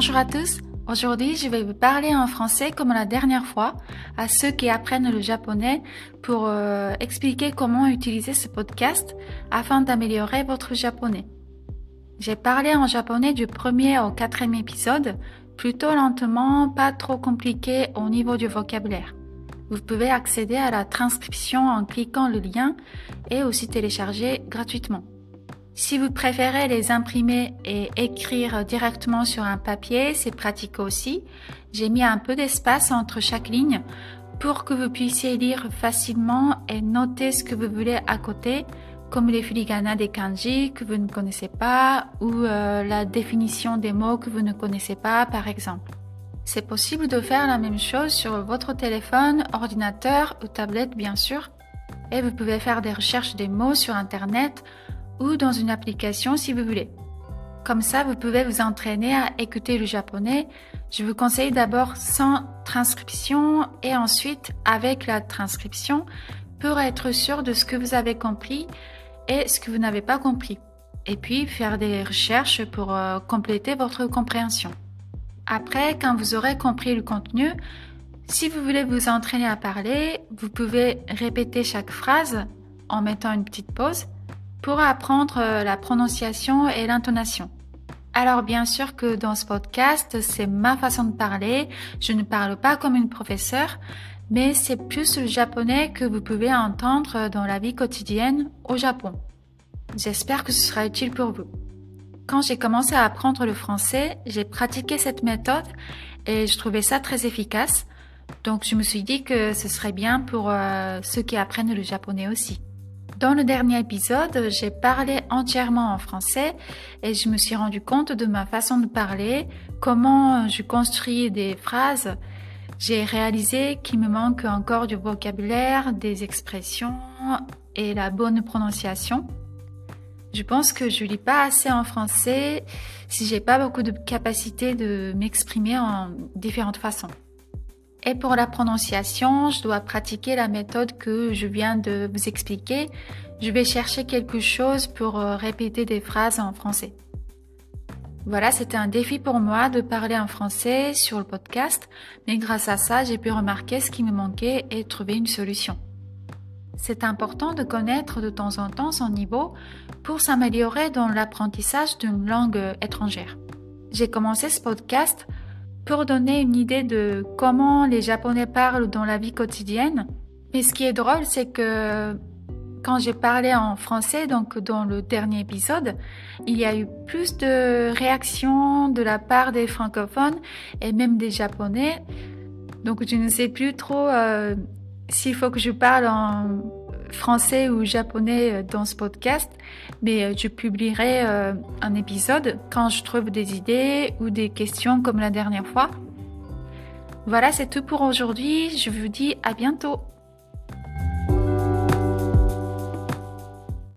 Bonjour à tous. Aujourd'hui, je vais vous parler en français comme la dernière fois à ceux qui apprennent le japonais pour euh, expliquer comment utiliser ce podcast afin d'améliorer votre japonais. J'ai parlé en japonais du premier au quatrième épisode, plutôt lentement, pas trop compliqué au niveau du vocabulaire. Vous pouvez accéder à la transcription en cliquant le lien et aussi télécharger gratuitement. Si vous préférez les imprimer et écrire directement sur un papier, c'est pratique aussi. J'ai mis un peu d'espace entre chaque ligne pour que vous puissiez lire facilement et noter ce que vous voulez à côté, comme les filigrana des kanji que vous ne connaissez pas ou euh, la définition des mots que vous ne connaissez pas, par exemple. C'est possible de faire la même chose sur votre téléphone, ordinateur ou tablette, bien sûr. Et vous pouvez faire des recherches des mots sur Internet ou dans une application si vous voulez. Comme ça, vous pouvez vous entraîner à écouter le japonais. Je vous conseille d'abord sans transcription et ensuite avec la transcription pour être sûr de ce que vous avez compris et ce que vous n'avez pas compris. Et puis faire des recherches pour euh, compléter votre compréhension. Après, quand vous aurez compris le contenu, si vous voulez vous entraîner à parler, vous pouvez répéter chaque phrase en mettant une petite pause pour apprendre euh, la prononciation et l'intonation. Alors bien sûr que dans ce podcast, c'est ma façon de parler. Je ne parle pas comme une professeure, mais c'est plus le japonais que vous pouvez entendre dans la vie quotidienne au Japon. J'espère que ce sera utile pour vous. Quand j'ai commencé à apprendre le français, j'ai pratiqué cette méthode et je trouvais ça très efficace. Donc je me suis dit que ce serait bien pour euh, ceux qui apprennent le japonais aussi. Dans le dernier épisode, j'ai parlé entièrement en français et je me suis rendu compte de ma façon de parler, comment je construis des phrases. J'ai réalisé qu'il me manque encore du vocabulaire, des expressions et la bonne prononciation. Je pense que je lis pas assez en français si j'ai pas beaucoup de capacité de m'exprimer en différentes façons. Et pour la prononciation, je dois pratiquer la méthode que je viens de vous expliquer. Je vais chercher quelque chose pour euh, répéter des phrases en français. Voilà, c'était un défi pour moi de parler en français sur le podcast, mais grâce à ça, j'ai pu remarquer ce qui me manquait et trouver une solution. C'est important de connaître de temps en temps son niveau pour s'améliorer dans l'apprentissage d'une langue étrangère. J'ai commencé ce podcast pour donner une idée de comment les Japonais parlent dans la vie quotidienne. Mais ce qui est drôle, c'est que quand j'ai parlé en français, donc dans le dernier épisode, il y a eu plus de réactions de la part des francophones et même des Japonais. Donc je ne sais plus trop euh, s'il faut que je parle en français ou japonais euh, dans ce podcast, mais euh, je publierai euh, un épisode quand je trouve des idées ou des questions comme la dernière fois. Voilà, c'est tout pour aujourd'hui. Je vous dis à bientôt.